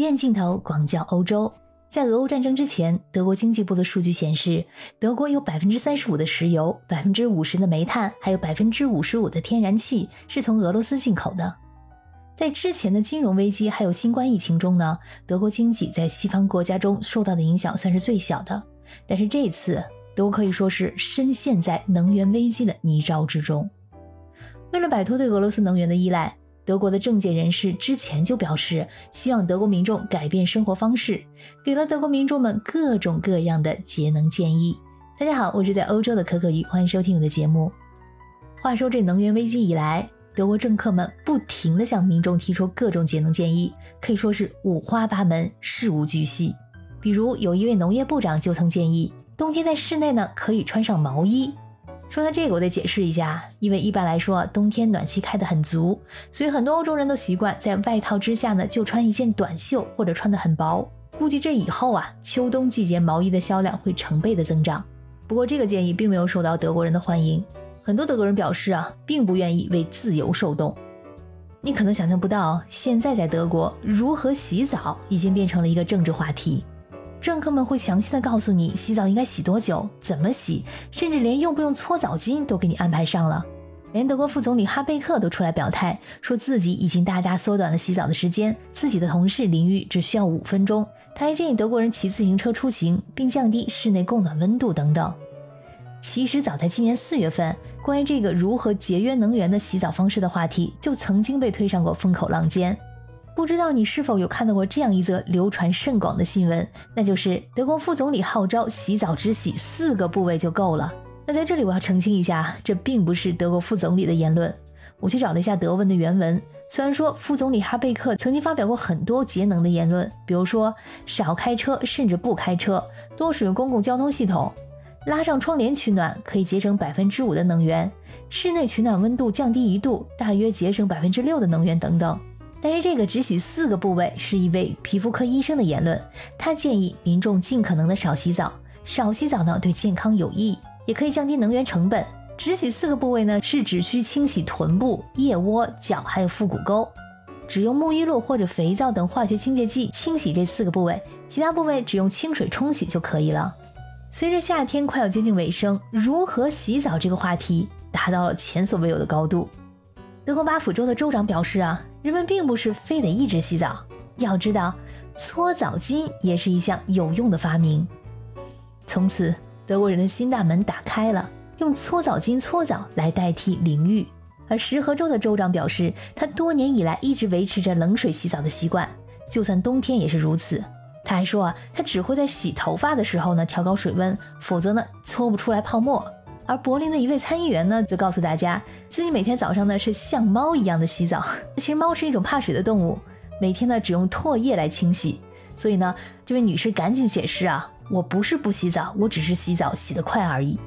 远镜头广角欧洲，在俄乌战争之前，德国经济部的数据显示，德国有百分之三十五的石油、百分之五十的煤炭，还有百分之五十五的天然气是从俄罗斯进口的。在之前的金融危机还有新冠疫情中呢，德国经济在西方国家中受到的影响算是最小的。但是这次，德国可以说是深陷在能源危机的泥沼之中。为了摆脱对俄罗斯能源的依赖，德国的政界人士之前就表示，希望德国民众改变生活方式，给了德国民众们各种各样的节能建议。大家好，我是在欧洲的可可鱼，欢迎收听我的节目。话说这能源危机以来，德国政客们不停地向民众提出各种节能建议，可以说是五花八门、事无巨细。比如，有一位农业部长就曾建议，冬天在室内呢可以穿上毛衣。说到这个，我得解释一下，因为一般来说，冬天暖气开得很足，所以很多欧洲人都习惯在外套之下呢就穿一件短袖，或者穿得很薄。估计这以后啊，秋冬季节毛衣的销量会成倍的增长。不过，这个建议并没有受到德国人的欢迎。很多德国人表示啊，并不愿意为自由受冻。你可能想象不到，现在在德国，如何洗澡已经变成了一个政治话题。政客们会详细的告诉你洗澡应该洗多久，怎么洗，甚至连用不用搓澡巾都给你安排上了。连德国副总理哈贝克都出来表态，说自己已经大大缩短了洗澡的时间，自己的同事淋浴只需要五分钟。他还建议德国人骑自行车出行，并降低室内供暖温度等等。其实早在今年四月份，关于这个如何节约能源的洗澡方式的话题就曾经被推上过风口浪尖。不知道你是否有看到过这样一则流传甚广的新闻？那就是德国副总理号召洗澡只洗四个部位就够了。那在这里我要澄清一下，这并不是德国副总理的言论。我去找了一下德文的原文，虽然说副总理哈贝克曾经发表过很多节能的言论，比如说少开车甚至不开车，多使用公共交通系统。拉上窗帘取暖可以节省百分之五的能源，室内取暖温度降低一度，大约节省百分之六的能源等等。但是这个只洗四个部位是一位皮肤科医生的言论，他建议民众尽可能的少洗澡，少洗澡呢对健康有益，也可以降低能源成本。只洗四个部位呢是只需清洗臀部、腋窝、脚还有腹股沟，只用沐浴露或者肥皂等化学清洁剂清洗这四个部位，其他部位只用清水冲洗就可以了。随着夏天快要接近尾声，如何洗澡这个话题达到了前所未有的高度。德国巴甫州的州长表示啊，人们并不是非得一直洗澡，要知道搓澡巾也是一项有用的发明。从此，德国人的新大门打开了，用搓澡巾搓澡来代替淋浴。而石河州的州长表示，他多年以来一直维持着冷水洗澡的习惯，就算冬天也是如此。他还说啊，他只会在洗头发的时候呢调高水温，否则呢搓不出来泡沫。而柏林的一位参议员呢，则告诉大家，自己每天早上呢是像猫一样的洗澡。其实猫是一种怕水的动物，每天呢只用唾液来清洗。所以呢，这位女士赶紧解释啊，我不是不洗澡，我只是洗澡洗得快而已。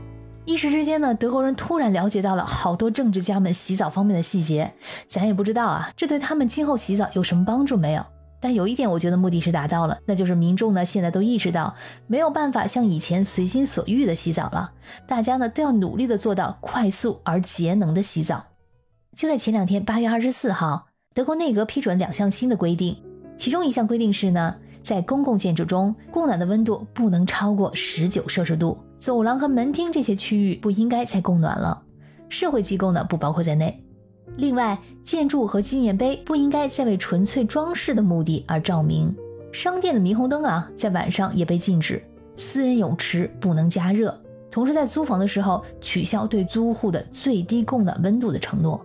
一时之间呢，德国人突然了解到了好多政治家们洗澡方面的细节，咱也不知道啊，这对他们今后洗澡有什么帮助没有？但有一点，我觉得目的是达到了，那就是民众呢现在都意识到没有办法像以前随心所欲的洗澡了，大家呢都要努力的做到快速而节能的洗澡。就在前两天，八月二十四号，德国内阁批准两项新的规定，其中一项规定是呢，在公共建筑中供暖的温度不能超过十九摄氏度，走廊和门厅这些区域不应该再供暖了，社会机构呢不包括在内。另外，建筑和纪念碑不应该再为纯粹装饰的目的而照明。商店的霓虹灯啊，在晚上也被禁止。私人泳池不能加热。同时，在租房的时候取消对租户的最低供暖温度的承诺。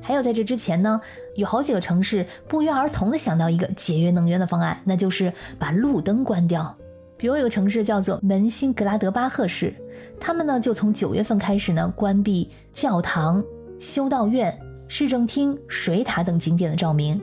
还有，在这之前呢，有好几个城市不约而同的想到一个节约能源的方案，那就是把路灯关掉。比如，有个城市叫做门兴格拉德巴赫市，他们呢就从九月份开始呢关闭教堂、修道院。市政厅、水塔等景点的照明，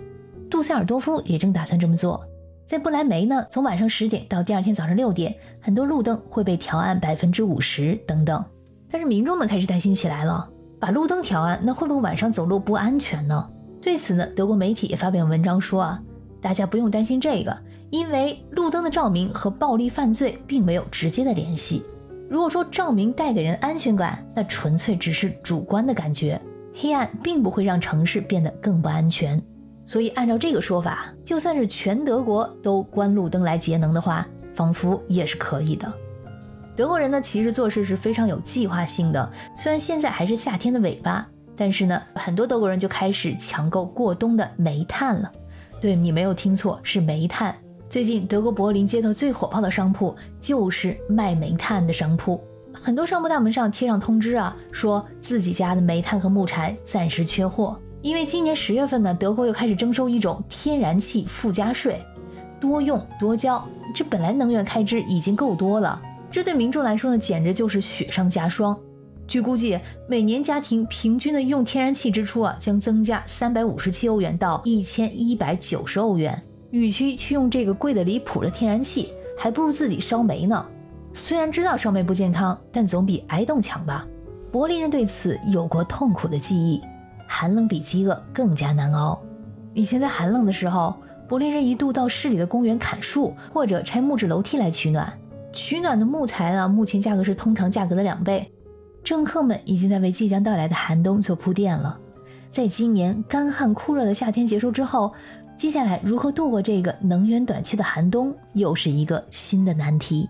杜塞尔多夫也正打算这么做。在不来梅呢，从晚上十点到第二天早上六点，很多路灯会被调暗百分之五十等等。但是民众们开始担心起来了，把路灯调暗，那会不会晚上走路不安全呢？对此呢，德国媒体也发表文章说啊，大家不用担心这个，因为路灯的照明和暴力犯罪并没有直接的联系。如果说照明带给人安全感，那纯粹只是主观的感觉。黑暗并不会让城市变得更不安全。所以按照这个说法，就算是全德国都关路灯来节能的话，仿佛也是可以的。德国人呢，其实做事是非常有计划性的。虽然现在还是夏天的尾巴，但是呢，很多德国人就开始抢购过冬的煤炭了。对你没有听错，是煤炭。最近德国柏林街头最火爆的商铺就是卖煤炭的商铺，很多商铺大门上贴上通知啊，说自己家的煤炭和木柴暂时缺货。因为今年十月份呢，德国又开始征收一种天然气附加税，多用多交。这本来能源开支已经够多了，这对民众来说呢，简直就是雪上加霜。据估计，每年家庭平均的用天然气支出啊，将增加三百五十七欧元到一千一百九十欧元。与其去用这个贵的离谱的天然气，还不如自己烧煤呢。虽然知道烧煤不健康，但总比挨冻强吧。柏林人对此有过痛苦的记忆。寒冷比饥饿更加难熬。以前在寒冷的时候，柏林人一度到市里的公园砍树，或者拆木质楼梯来取暖。取暖的木材啊，目前价格是通常价格的两倍。政客们已经在为即将到来的寒冬做铺垫了。在今年干旱酷热的夏天结束之后，接下来如何度过这个能源短缺的寒冬，又是一个新的难题。